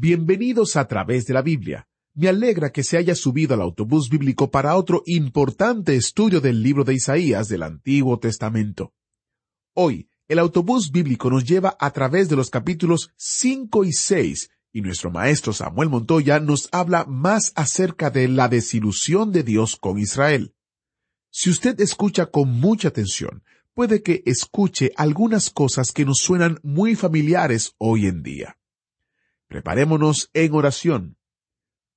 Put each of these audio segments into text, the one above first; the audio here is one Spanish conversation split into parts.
Bienvenidos a través de la Biblia. Me alegra que se haya subido al autobús bíblico para otro importante estudio del libro de Isaías del Antiguo Testamento. Hoy, el autobús bíblico nos lleva a través de los capítulos 5 y 6 y nuestro maestro Samuel Montoya nos habla más acerca de la desilusión de Dios con Israel. Si usted escucha con mucha atención, puede que escuche algunas cosas que nos suenan muy familiares hoy en día. Preparémonos en oración.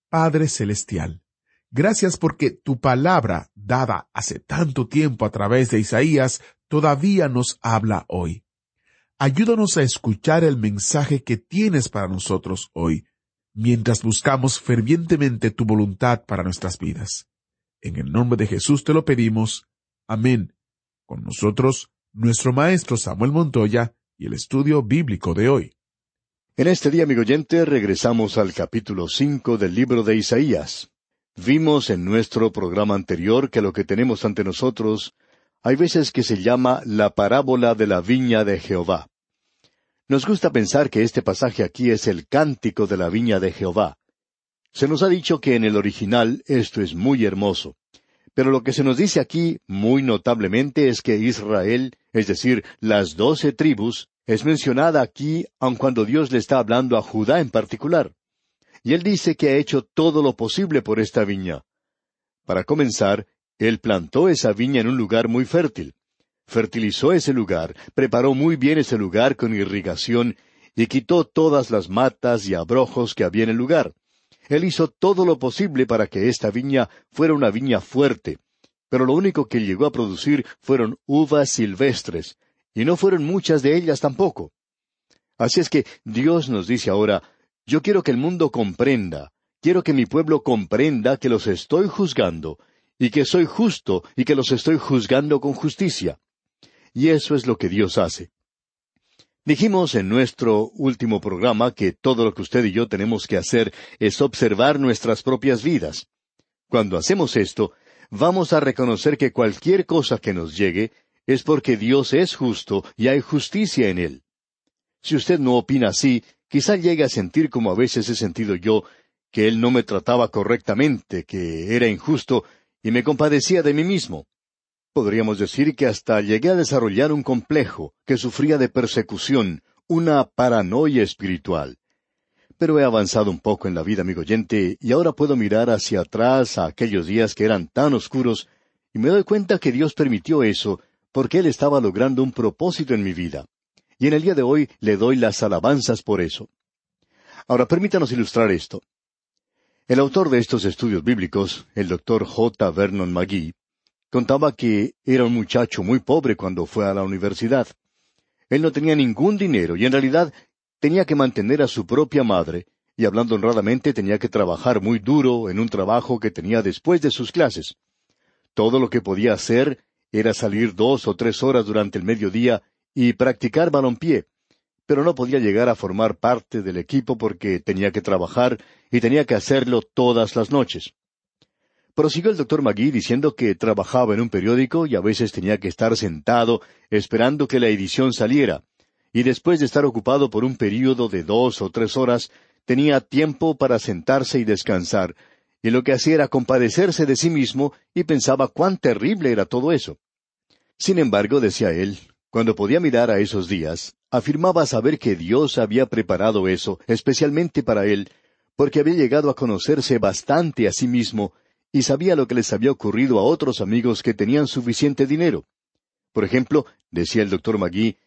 Padre Celestial, gracias porque tu palabra, dada hace tanto tiempo a través de Isaías, todavía nos habla hoy. Ayúdanos a escuchar el mensaje que tienes para nosotros hoy, mientras buscamos fervientemente tu voluntad para nuestras vidas. En el nombre de Jesús te lo pedimos. Amén. Con nosotros, nuestro maestro Samuel Montoya y el estudio bíblico de hoy. En este día, amigo oyente, regresamos al capítulo cinco del libro de Isaías. Vimos en nuestro programa anterior que lo que tenemos ante nosotros hay veces que se llama la parábola de la viña de Jehová. Nos gusta pensar que este pasaje aquí es el cántico de la viña de Jehová. Se nos ha dicho que en el original esto es muy hermoso. Pero lo que se nos dice aquí muy notablemente es que Israel, es decir, las doce tribus, es mencionada aquí aun cuando Dios le está hablando a Judá en particular. Y él dice que ha hecho todo lo posible por esta viña. Para comenzar, él plantó esa viña en un lugar muy fértil. Fertilizó ese lugar, preparó muy bien ese lugar con irrigación y quitó todas las matas y abrojos que había en el lugar. Él hizo todo lo posible para que esta viña fuera una viña fuerte, pero lo único que llegó a producir fueron uvas silvestres, y no fueron muchas de ellas tampoco. Así es que Dios nos dice ahora, yo quiero que el mundo comprenda, quiero que mi pueblo comprenda que los estoy juzgando, y que soy justo, y que los estoy juzgando con justicia. Y eso es lo que Dios hace. Dijimos en nuestro último programa que todo lo que usted y yo tenemos que hacer es observar nuestras propias vidas. Cuando hacemos esto, vamos a reconocer que cualquier cosa que nos llegue es porque Dios es justo y hay justicia en Él. Si usted no opina así, quizá llegue a sentir como a veces he sentido yo, que Él no me trataba correctamente, que era injusto, y me compadecía de mí mismo. Podríamos decir que hasta llegué a desarrollar un complejo, que sufría de persecución, una paranoia espiritual. Pero he avanzado un poco en la vida, amigo oyente, y ahora puedo mirar hacia atrás a aquellos días que eran tan oscuros, y me doy cuenta que Dios permitió eso porque Él estaba logrando un propósito en mi vida. Y en el día de hoy le doy las alabanzas por eso. Ahora permítanos ilustrar esto. El autor de estos estudios bíblicos, el doctor J. Vernon McGee, contaba que era un muchacho muy pobre cuando fue a la universidad. Él no tenía ningún dinero y en realidad tenía que mantener a su propia madre, y hablando honradamente tenía que trabajar muy duro en un trabajo que tenía después de sus clases. Todo lo que podía hacer era salir dos o tres horas durante el mediodía y practicar balompié, pero no podía llegar a formar parte del equipo porque tenía que trabajar y tenía que hacerlo todas las noches. Prosiguió el doctor Magui diciendo que trabajaba en un periódico y a veces tenía que estar sentado esperando que la edición saliera, y después de estar ocupado por un período de dos o tres horas, tenía tiempo para sentarse y descansar, y lo que hacía era compadecerse de sí mismo y pensaba cuán terrible era todo eso. Sin embargo, decía él, cuando podía mirar a esos días, afirmaba saber que Dios había preparado eso especialmente para él, porque había llegado a conocerse bastante a sí mismo y sabía lo que les había ocurrido a otros amigos que tenían suficiente dinero. Por ejemplo, decía el doctor Magui,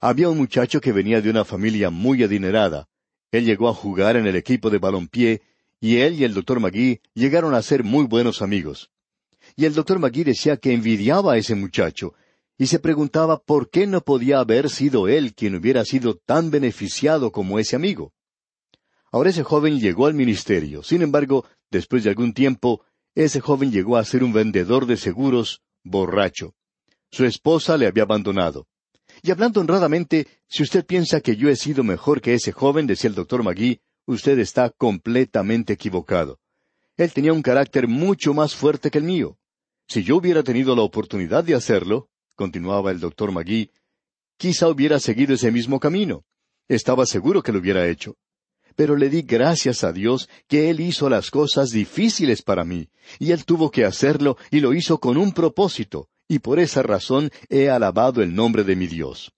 había un muchacho que venía de una familia muy adinerada. Él llegó a jugar en el equipo de balompié y él y el doctor Magui llegaron a ser muy buenos amigos. Y el doctor Magui decía que envidiaba a ese muchacho, y se preguntaba por qué no podía haber sido él quien hubiera sido tan beneficiado como ese amigo. Ahora ese joven llegó al ministerio. Sin embargo, después de algún tiempo, ese joven llegó a ser un vendedor de seguros borracho. Su esposa le había abandonado. Y hablando honradamente, si usted piensa que yo he sido mejor que ese joven, decía el doctor Magui, usted está completamente equivocado. Él tenía un carácter mucho más fuerte que el mío. Si yo hubiera tenido la oportunidad de hacerlo, continuaba el doctor Magui, quizá hubiera seguido ese mismo camino. Estaba seguro que lo hubiera hecho. Pero le di gracias a Dios que Él hizo las cosas difíciles para mí, y Él tuvo que hacerlo y lo hizo con un propósito, y por esa razón he alabado el nombre de mi Dios.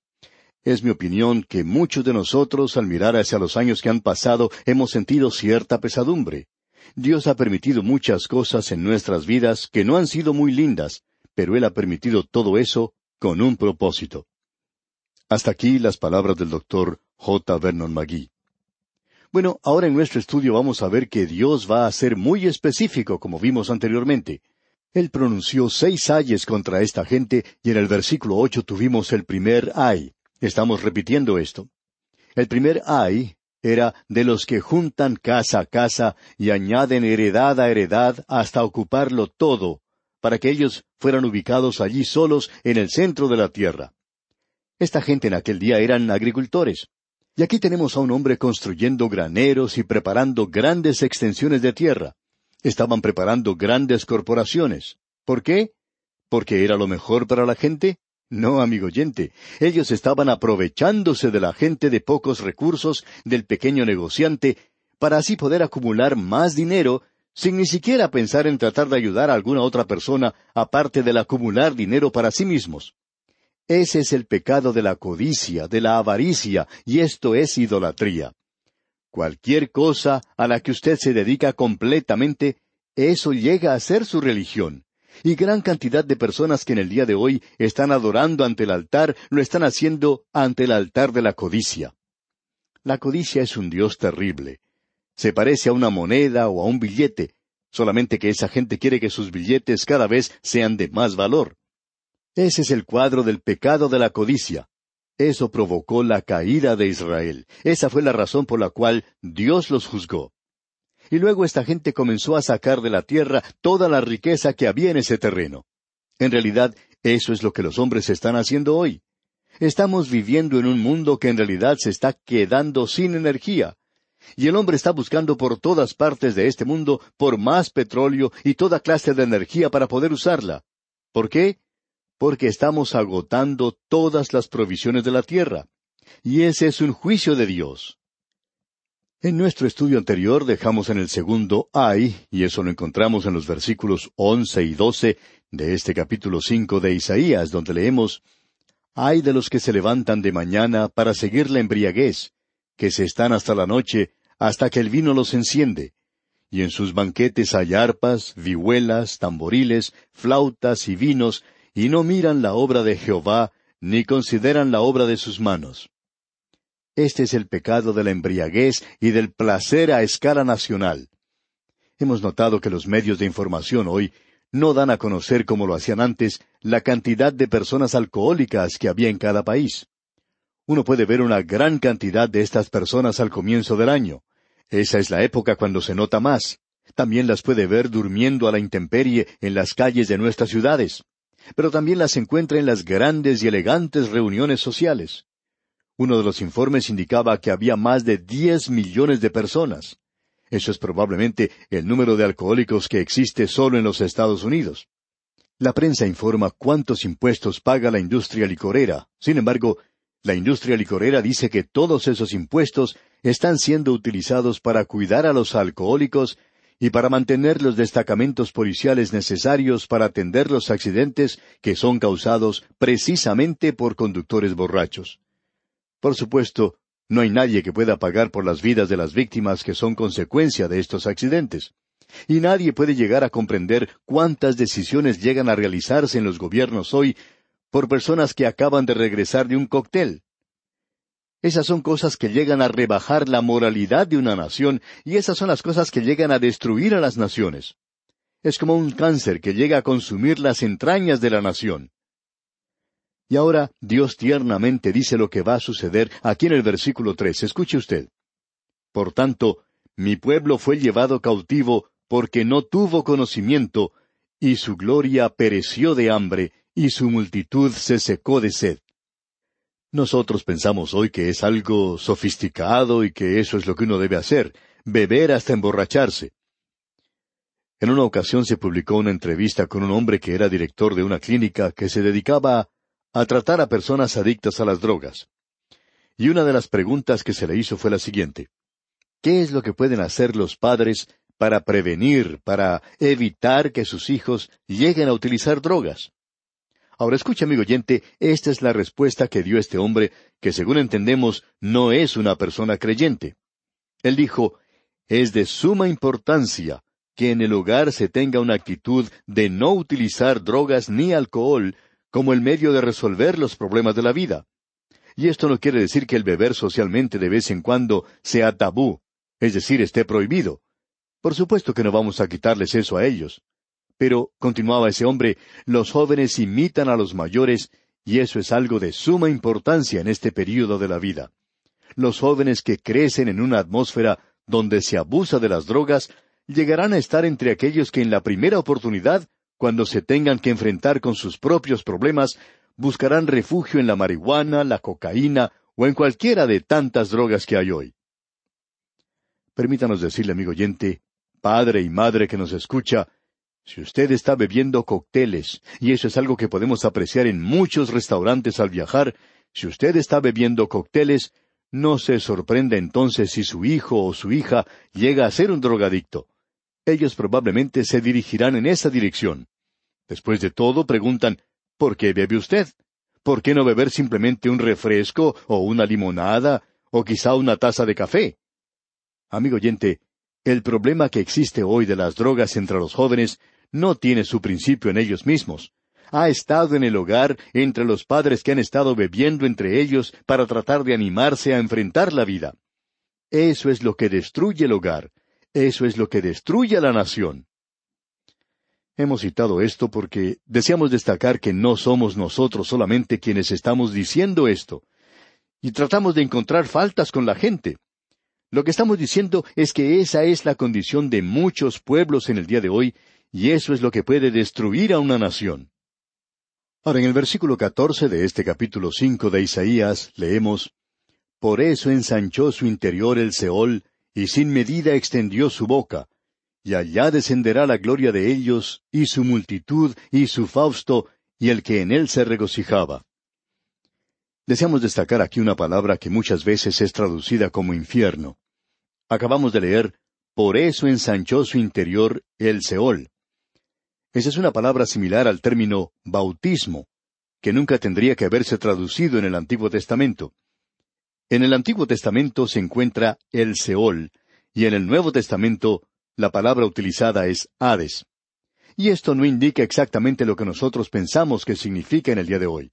Es mi opinión que muchos de nosotros, al mirar hacia los años que han pasado, hemos sentido cierta pesadumbre. Dios ha permitido muchas cosas en nuestras vidas que no han sido muy lindas, pero Él ha permitido todo eso con un propósito. Hasta aquí las palabras del doctor J. Vernon McGee. Bueno, ahora en nuestro estudio vamos a ver que Dios va a ser muy específico, como vimos anteriormente. Él pronunció seis ayes contra esta gente y en el versículo ocho tuvimos el primer ay. Estamos repitiendo esto. El primer ay era de los que juntan casa a casa y añaden heredad a heredad hasta ocuparlo todo, para que ellos fueran ubicados allí solos en el centro de la tierra. Esta gente en aquel día eran agricultores. Y aquí tenemos a un hombre construyendo graneros y preparando grandes extensiones de tierra. Estaban preparando grandes corporaciones. ¿Por qué? ¿Porque era lo mejor para la gente? No, amigo oyente, ellos estaban aprovechándose de la gente de pocos recursos, del pequeño negociante, para así poder acumular más dinero sin ni siquiera pensar en tratar de ayudar a alguna otra persona aparte del acumular dinero para sí mismos. Ese es el pecado de la codicia, de la avaricia, y esto es idolatría. Cualquier cosa a la que usted se dedica completamente, eso llega a ser su religión. Y gran cantidad de personas que en el día de hoy están adorando ante el altar, lo están haciendo ante el altar de la codicia. La codicia es un Dios terrible. Se parece a una moneda o a un billete, solamente que esa gente quiere que sus billetes cada vez sean de más valor. Ese es el cuadro del pecado de la codicia. Eso provocó la caída de Israel. Esa fue la razón por la cual Dios los juzgó. Y luego esta gente comenzó a sacar de la tierra toda la riqueza que había en ese terreno. En realidad, eso es lo que los hombres están haciendo hoy. Estamos viviendo en un mundo que en realidad se está quedando sin energía. Y el hombre está buscando por todas partes de este mundo por más petróleo y toda clase de energía para poder usarla. ¿Por qué? Porque estamos agotando todas las provisiones de la tierra. Y ese es un juicio de Dios. En nuestro estudio anterior dejamos en el segundo ay, y eso lo encontramos en los versículos once y doce de este capítulo cinco de Isaías, donde leemos Ay de los que se levantan de mañana para seguir la embriaguez, que se están hasta la noche, hasta que el vino los enciende. Y en sus banquetes hay arpas, vihuelas, tamboriles, flautas y vinos, y no miran la obra de Jehová, ni consideran la obra de sus manos. Este es el pecado de la embriaguez y del placer a escala nacional. Hemos notado que los medios de información hoy no dan a conocer como lo hacían antes la cantidad de personas alcohólicas que había en cada país. Uno puede ver una gran cantidad de estas personas al comienzo del año. Esa es la época cuando se nota más. También las puede ver durmiendo a la intemperie en las calles de nuestras ciudades. Pero también las encuentra en las grandes y elegantes reuniones sociales. Uno de los informes indicaba que había más de diez millones de personas. Eso es probablemente el número de alcohólicos que existe solo en los Estados Unidos. La prensa informa cuántos impuestos paga la industria licorera. Sin embargo, la industria licorera dice que todos esos impuestos están siendo utilizados para cuidar a los alcohólicos y para mantener los destacamentos policiales necesarios para atender los accidentes que son causados precisamente por conductores borrachos. Por supuesto, no hay nadie que pueda pagar por las vidas de las víctimas que son consecuencia de estos accidentes. Y nadie puede llegar a comprender cuántas decisiones llegan a realizarse en los gobiernos hoy por personas que acaban de regresar de un cóctel. Esas son cosas que llegan a rebajar la moralidad de una nación y esas son las cosas que llegan a destruir a las naciones. Es como un cáncer que llega a consumir las entrañas de la nación. Y ahora Dios tiernamente dice lo que va a suceder aquí en el versículo tres. Escuche usted. Por tanto, mi pueblo fue llevado cautivo porque no tuvo conocimiento, y su gloria pereció de hambre, y su multitud se secó de sed. Nosotros pensamos hoy que es algo sofisticado y que eso es lo que uno debe hacer, beber hasta emborracharse. En una ocasión se publicó una entrevista con un hombre que era director de una clínica que se dedicaba a tratar a personas adictas a las drogas. Y una de las preguntas que se le hizo fue la siguiente. ¿Qué es lo que pueden hacer los padres para prevenir, para evitar que sus hijos lleguen a utilizar drogas? Ahora escucha, amigo oyente, esta es la respuesta que dio este hombre, que según entendemos no es una persona creyente. Él dijo, es de suma importancia que en el hogar se tenga una actitud de no utilizar drogas ni alcohol como el medio de resolver los problemas de la vida. Y esto no quiere decir que el beber socialmente de vez en cuando sea tabú, es decir, esté prohibido. Por supuesto que no vamos a quitarles eso a ellos. Pero, continuaba ese hombre, los jóvenes imitan a los mayores, y eso es algo de suma importancia en este período de la vida. Los jóvenes que crecen en una atmósfera donde se abusa de las drogas llegarán a estar entre aquellos que en la primera oportunidad, cuando se tengan que enfrentar con sus propios problemas, buscarán refugio en la marihuana, la cocaína o en cualquiera de tantas drogas que hay hoy. Permítanos decirle, amigo oyente, padre y madre que nos escucha, si usted está bebiendo cócteles, y eso es algo que podemos apreciar en muchos restaurantes al viajar, si usted está bebiendo cócteles, no se sorprenda entonces si su hijo o su hija llega a ser un drogadicto ellos probablemente se dirigirán en esa dirección. Después de todo, preguntan, ¿por qué bebe usted? ¿Por qué no beber simplemente un refresco o una limonada o quizá una taza de café? Amigo oyente, el problema que existe hoy de las drogas entre los jóvenes no tiene su principio en ellos mismos. Ha estado en el hogar entre los padres que han estado bebiendo entre ellos para tratar de animarse a enfrentar la vida. Eso es lo que destruye el hogar, eso es lo que destruye a la nación. Hemos citado esto porque deseamos destacar que no somos nosotros solamente quienes estamos diciendo esto. Y tratamos de encontrar faltas con la gente. Lo que estamos diciendo es que esa es la condición de muchos pueblos en el día de hoy, y eso es lo que puede destruir a una nación. Ahora, en el versículo catorce de este capítulo cinco de Isaías leemos Por eso ensanchó su interior el Seol, y sin medida extendió su boca, y allá descenderá la gloria de ellos, y su multitud, y su fausto, y el que en él se regocijaba. Deseamos destacar aquí una palabra que muchas veces es traducida como infierno. Acabamos de leer, por eso ensanchó su interior el Seol. Esa es una palabra similar al término bautismo, que nunca tendría que haberse traducido en el Antiguo Testamento. En el Antiguo Testamento se encuentra el Seol, y en el Nuevo Testamento la palabra utilizada es Hades. Y esto no indica exactamente lo que nosotros pensamos que significa en el día de hoy.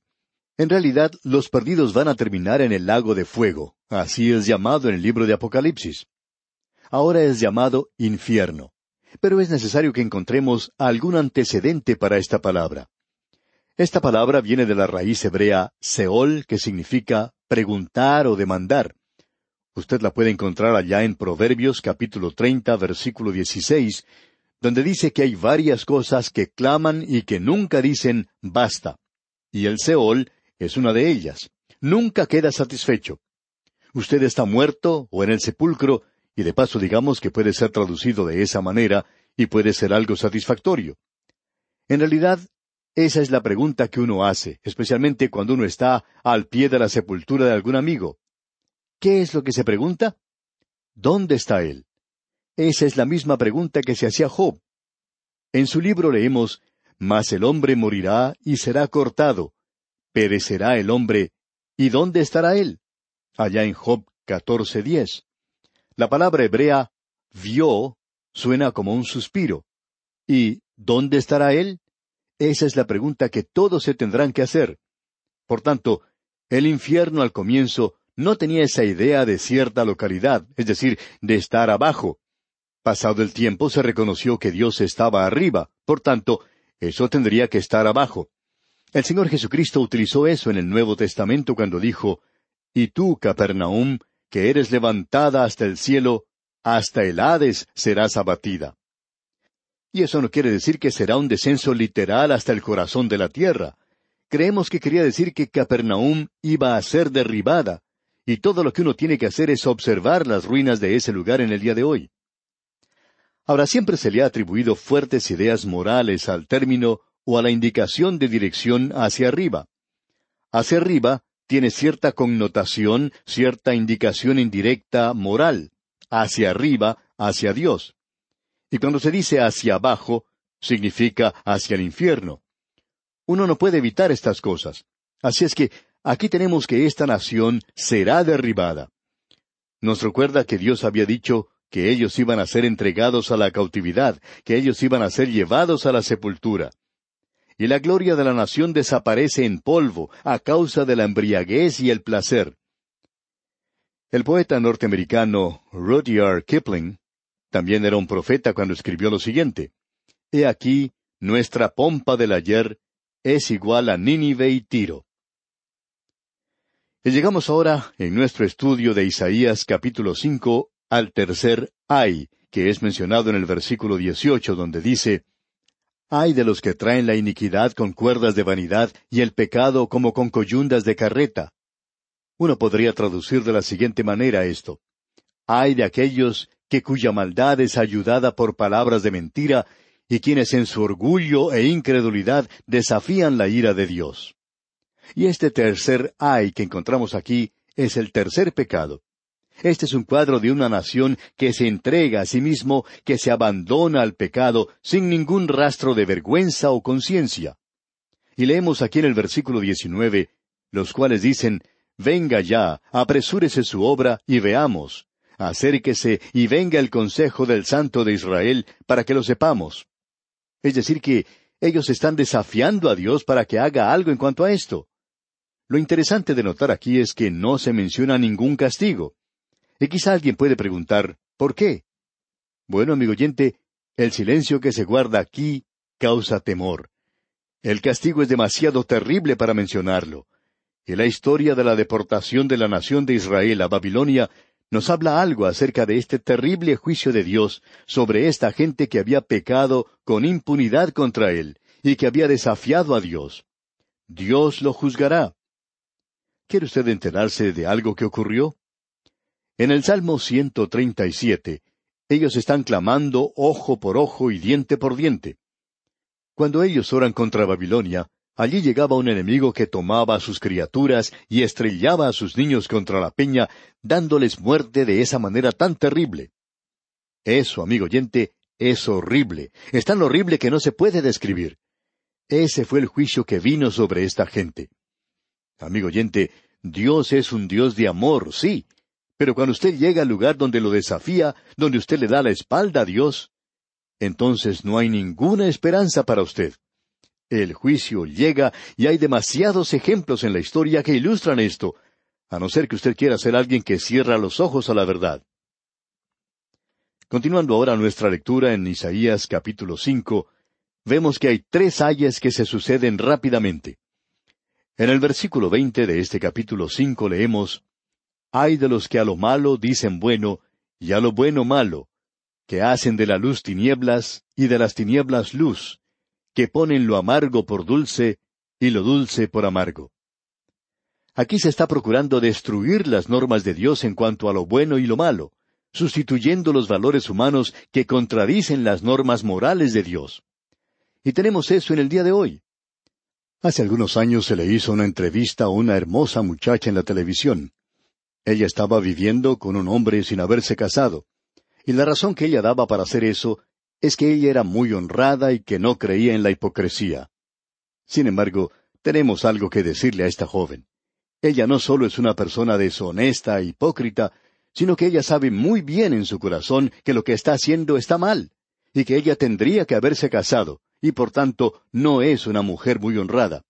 En realidad, los perdidos van a terminar en el lago de fuego, así es llamado en el libro de Apocalipsis. Ahora es llamado infierno. Pero es necesario que encontremos algún antecedente para esta palabra. Esta palabra viene de la raíz hebrea Seol, que significa preguntar o demandar. Usted la puede encontrar allá en Proverbios capítulo treinta, versículo dieciséis, donde dice que hay varias cosas que claman y que nunca dicen basta. Y el Seol es una de ellas. Nunca queda satisfecho. Usted está muerto o en el sepulcro, y de paso digamos que puede ser traducido de esa manera, y puede ser algo satisfactorio. En realidad, esa es la pregunta que uno hace, especialmente cuando uno está al pie de la sepultura de algún amigo. ¿Qué es lo que se pregunta? ¿Dónde está él? Esa es la misma pregunta que se hacía Job. En su libro leemos, Mas el hombre morirá y será cortado. Perecerá el hombre. ¿Y dónde estará él? Allá en Job 14.10. La palabra hebrea, vio, suena como un suspiro. ¿Y dónde estará él? Esa es la pregunta que todos se tendrán que hacer. Por tanto, el infierno al comienzo no tenía esa idea de cierta localidad, es decir, de estar abajo. Pasado el tiempo se reconoció que Dios estaba arriba, por tanto, eso tendría que estar abajo. El Señor Jesucristo utilizó eso en el Nuevo Testamento cuando dijo, Y tú, Capernaum, que eres levantada hasta el cielo, hasta el Hades serás abatida. Y eso no quiere decir que será un descenso literal hasta el corazón de la tierra. Creemos que quería decir que Capernaum iba a ser derribada, y todo lo que uno tiene que hacer es observar las ruinas de ese lugar en el día de hoy. Ahora siempre se le ha atribuido fuertes ideas morales al término o a la indicación de dirección hacia arriba. Hacia arriba tiene cierta connotación, cierta indicación indirecta moral, hacia arriba, hacia Dios. Y cuando se dice hacia abajo, significa hacia el infierno. Uno no puede evitar estas cosas. Así es que aquí tenemos que esta nación será derribada. Nos recuerda que Dios había dicho que ellos iban a ser entregados a la cautividad, que ellos iban a ser llevados a la sepultura y la gloria de la nación desaparece en polvo a causa de la embriaguez y el placer. El poeta norteamericano Rudyard Kipling también era un profeta cuando escribió lo siguiente. He aquí, nuestra pompa del ayer es igual a Nínive y Tiro. Y llegamos ahora, en nuestro estudio de Isaías capítulo cinco, al tercer ay, que es mencionado en el versículo dieciocho, donde dice, Ay de los que traen la iniquidad con cuerdas de vanidad y el pecado como con coyundas de carreta. Uno podría traducir de la siguiente manera esto. Ay de aquellos que cuya maldad es ayudada por palabras de mentira y quienes en su orgullo e incredulidad desafían la ira de Dios. Y este tercer ay que encontramos aquí es el tercer pecado. Este es un cuadro de una nación que se entrega a sí mismo, que se abandona al pecado sin ningún rastro de vergüenza o conciencia. Y leemos aquí en el versículo 19, los cuales dicen, Venga ya, apresúrese su obra y veamos. Acérquese y venga el consejo del Santo de Israel para que lo sepamos. Es decir, que ellos están desafiando a Dios para que haga algo en cuanto a esto. Lo interesante de notar aquí es que no se menciona ningún castigo. Y quizá alguien puede preguntar, ¿por qué? Bueno, amigo oyente, el silencio que se guarda aquí causa temor. El castigo es demasiado terrible para mencionarlo. Y la historia de la deportación de la nación de Israel a Babilonia nos habla algo acerca de este terrible juicio de Dios sobre esta gente que había pecado con impunidad contra Él y que había desafiado a Dios. Dios lo juzgará. ¿Quiere usted enterarse de algo que ocurrió? En el Salmo 137, ellos están clamando ojo por ojo y diente por diente. Cuando ellos oran contra Babilonia, allí llegaba un enemigo que tomaba a sus criaturas y estrellaba a sus niños contra la peña, dándoles muerte de esa manera tan terrible. Eso, amigo oyente, es horrible, es tan horrible que no se puede describir. Ese fue el juicio que vino sobre esta gente. Amigo oyente, Dios es un Dios de amor, sí, pero cuando usted llega al lugar donde lo desafía, donde usted le da la espalda a Dios, entonces no hay ninguna esperanza para usted. El juicio llega y hay demasiados ejemplos en la historia que ilustran esto, a no ser que usted quiera ser alguien que cierra los ojos a la verdad. Continuando ahora nuestra lectura en Isaías capítulo cinco, vemos que hay tres ayes que se suceden rápidamente. En el versículo veinte de este capítulo cinco leemos Ay de los que a lo malo dicen bueno, y a lo bueno malo, que hacen de la luz tinieblas y de las tinieblas luz, que ponen lo amargo por dulce y lo dulce por amargo. Aquí se está procurando destruir las normas de Dios en cuanto a lo bueno y lo malo, sustituyendo los valores humanos que contradicen las normas morales de Dios. Y tenemos eso en el día de hoy. Hace algunos años se le hizo una entrevista a una hermosa muchacha en la televisión. Ella estaba viviendo con un hombre sin haberse casado, y la razón que ella daba para hacer eso es que ella era muy honrada y que no creía en la hipocresía. Sin embargo, tenemos algo que decirle a esta joven. Ella no solo es una persona deshonesta e hipócrita, sino que ella sabe muy bien en su corazón que lo que está haciendo está mal, y que ella tendría que haberse casado, y por tanto no es una mujer muy honrada.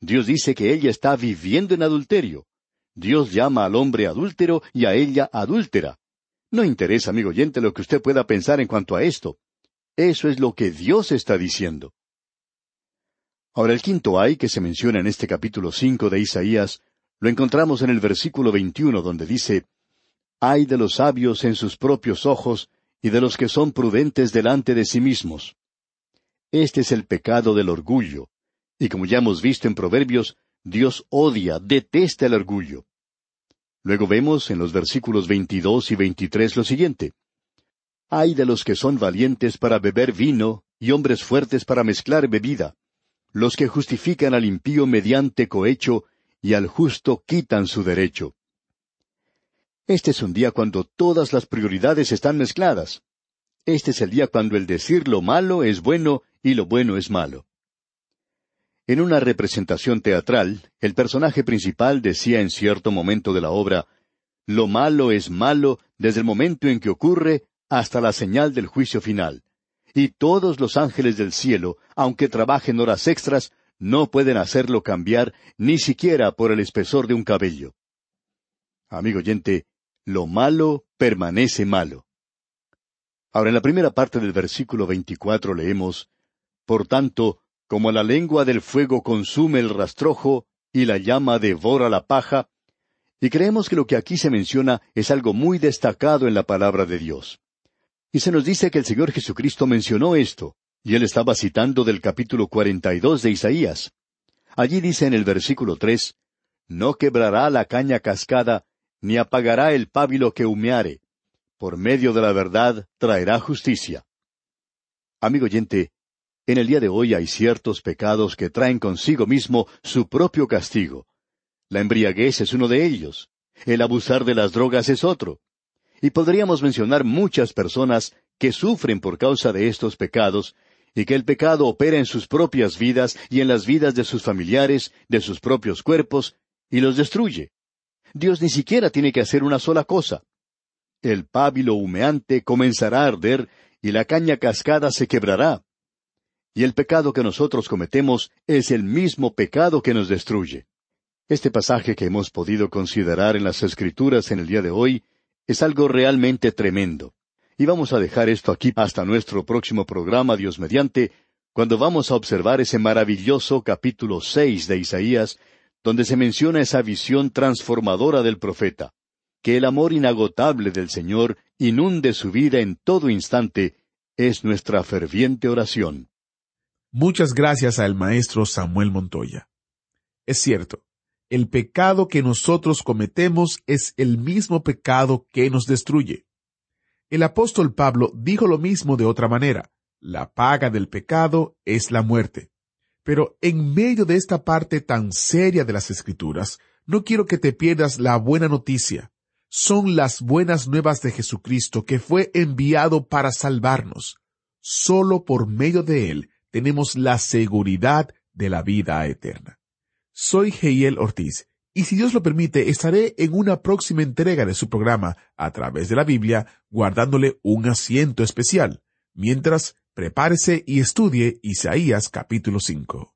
Dios dice que ella está viviendo en adulterio, Dios llama al hombre adúltero y a ella adúltera. No interesa, amigo oyente, lo que usted pueda pensar en cuanto a esto. Eso es lo que Dios está diciendo. Ahora el quinto ay que se menciona en este capítulo cinco de Isaías lo encontramos en el versículo veintiuno donde dice Ay de los sabios en sus propios ojos y de los que son prudentes delante de sí mismos. Este es el pecado del orgullo, y como ya hemos visto en Proverbios, Dios odia, detesta el orgullo. Luego vemos en los versículos veintidós y veintitrés lo siguiente. Hay de los que son valientes para beber vino y hombres fuertes para mezclar bebida, los que justifican al impío mediante cohecho y al justo quitan su derecho. Este es un día cuando todas las prioridades están mezcladas. Este es el día cuando el decir lo malo es bueno y lo bueno es malo. En una representación teatral, el personaje principal decía en cierto momento de la obra, Lo malo es malo desde el momento en que ocurre hasta la señal del juicio final. Y todos los ángeles del cielo, aunque trabajen horas extras, no pueden hacerlo cambiar ni siquiera por el espesor de un cabello. Amigo oyente, lo malo permanece malo. Ahora en la primera parte del versículo veinticuatro leemos, Por tanto, como la lengua del fuego consume el rastrojo y la llama devora la paja, y creemos que lo que aquí se menciona es algo muy destacado en la palabra de Dios. Y se nos dice que el Señor Jesucristo mencionó esto, y él estaba citando del capítulo cuarenta y dos de Isaías. Allí dice en el versículo tres, No quebrará la caña cascada, ni apagará el pábilo que humeare. Por medio de la verdad traerá justicia. Amigo oyente, en el día de hoy hay ciertos pecados que traen consigo mismo su propio castigo. La embriaguez es uno de ellos. El abusar de las drogas es otro. Y podríamos mencionar muchas personas que sufren por causa de estos pecados y que el pecado opera en sus propias vidas y en las vidas de sus familiares, de sus propios cuerpos, y los destruye. Dios ni siquiera tiene que hacer una sola cosa. El pábilo humeante comenzará a arder y la caña cascada se quebrará. Y el pecado que nosotros cometemos es el mismo pecado que nos destruye. Este pasaje que hemos podido considerar en las Escrituras en el día de hoy es algo realmente tremendo. Y vamos a dejar esto aquí hasta nuestro próximo programa, Dios mediante, cuando vamos a observar ese maravilloso capítulo seis de Isaías, donde se menciona esa visión transformadora del profeta, que el amor inagotable del Señor inunde su vida en todo instante, es nuestra ferviente oración. Muchas gracias al maestro Samuel Montoya. Es cierto, el pecado que nosotros cometemos es el mismo pecado que nos destruye. El apóstol Pablo dijo lo mismo de otra manera. La paga del pecado es la muerte. Pero en medio de esta parte tan seria de las Escrituras, no quiero que te pierdas la buena noticia. Son las buenas nuevas de Jesucristo que fue enviado para salvarnos. Solo por medio de él tenemos la seguridad de la vida eterna. Soy Heiel Ortiz, y si Dios lo permite, estaré en una próxima entrega de su programa a través de la Biblia, guardándole un asiento especial. Mientras, prepárese y estudie Isaías capítulo 5.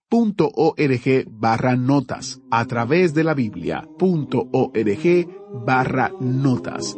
org barra notas a través de la Biblia.org barra notas.